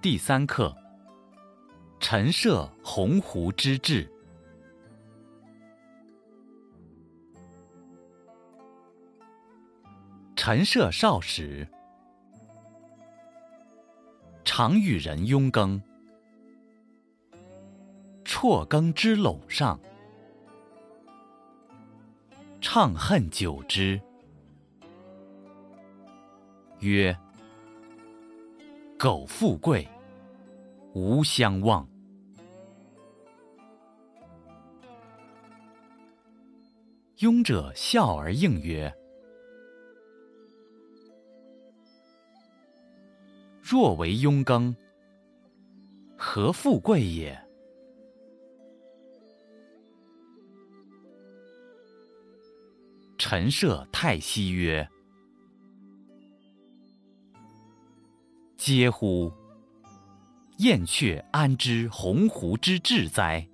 第三课：陈涉鸿鹄之志。陈涉少时，常与人拥耕。辍耕之垄上，怅恨久之，曰：“苟富贵，无相忘。”庸者笑而应曰：“若为庸耕，何富贵也？”陈涉太息曰：“嗟乎！燕雀安知鸿鹄之志哉？”